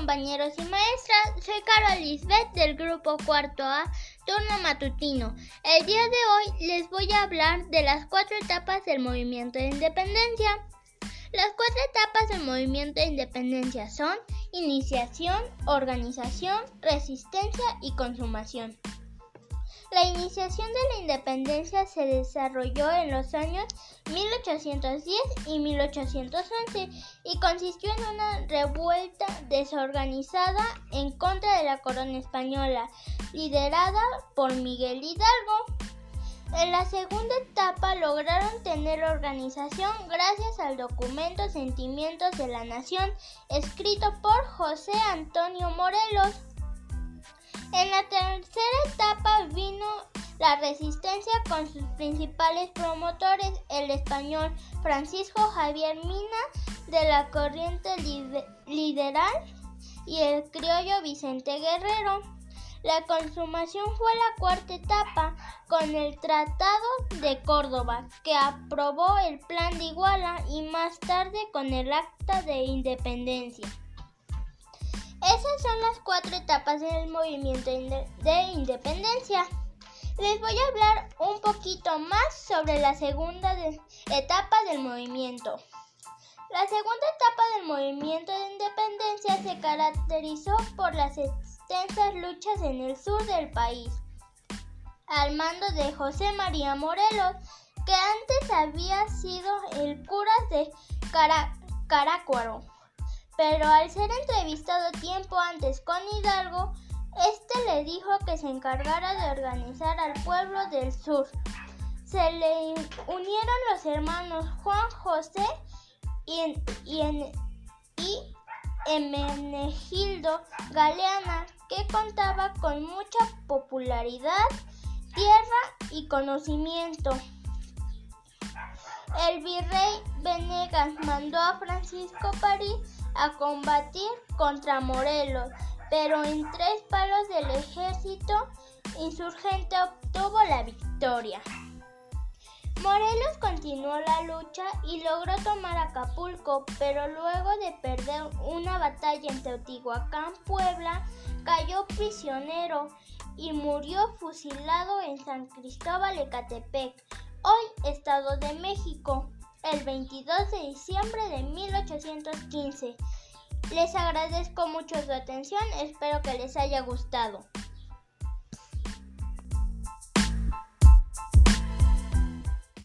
compañeros y maestras, soy Carol Lisbeth del grupo cuarto A, turno matutino. El día de hoy les voy a hablar de las cuatro etapas del movimiento de independencia. Las cuatro etapas del movimiento de independencia son iniciación, organización, resistencia y consumación. La iniciación de la independencia se desarrolló en los años 1810 y 1811 y consistió en una revuelta desorganizada en contra de la corona española, liderada por Miguel Hidalgo. En la segunda etapa lograron tener organización gracias al documento Sentimientos de la Nación, escrito por José Antonio Morelos. En la tercera etapa vino la resistencia con sus principales promotores, el español Francisco Javier Mina de la corriente liberal y el criollo Vicente Guerrero. La consumación fue la cuarta etapa con el Tratado de Córdoba, que aprobó el Plan de Iguala y más tarde con el Acta de Independencia. Esas son las cuatro del movimiento de independencia. Les voy a hablar un poquito más sobre la segunda etapa del movimiento. La segunda etapa del movimiento de independencia se caracterizó por las extensas luchas en el sur del país, al mando de José María Morelos, que antes había sido el cura de Caracuaro pero al ser entrevistado tiempo antes con Hidalgo, este le dijo que se encargara de organizar al pueblo del sur. Se le unieron los hermanos Juan José y, y, y Emenegildo Galeana, que contaba con mucha popularidad, tierra y conocimiento. El virrey Venegas mandó a Francisco París a combatir contra Morelos, pero en tres palos del ejército insurgente obtuvo la victoria. Morelos continuó la lucha y logró tomar Acapulco, pero luego de perder una batalla en Teotihuacán, Puebla, cayó prisionero y murió fusilado en San Cristóbal Ecatepec, hoy Estado de México el 22 de diciembre de 1815. Les agradezco mucho su atención, espero que les haya gustado.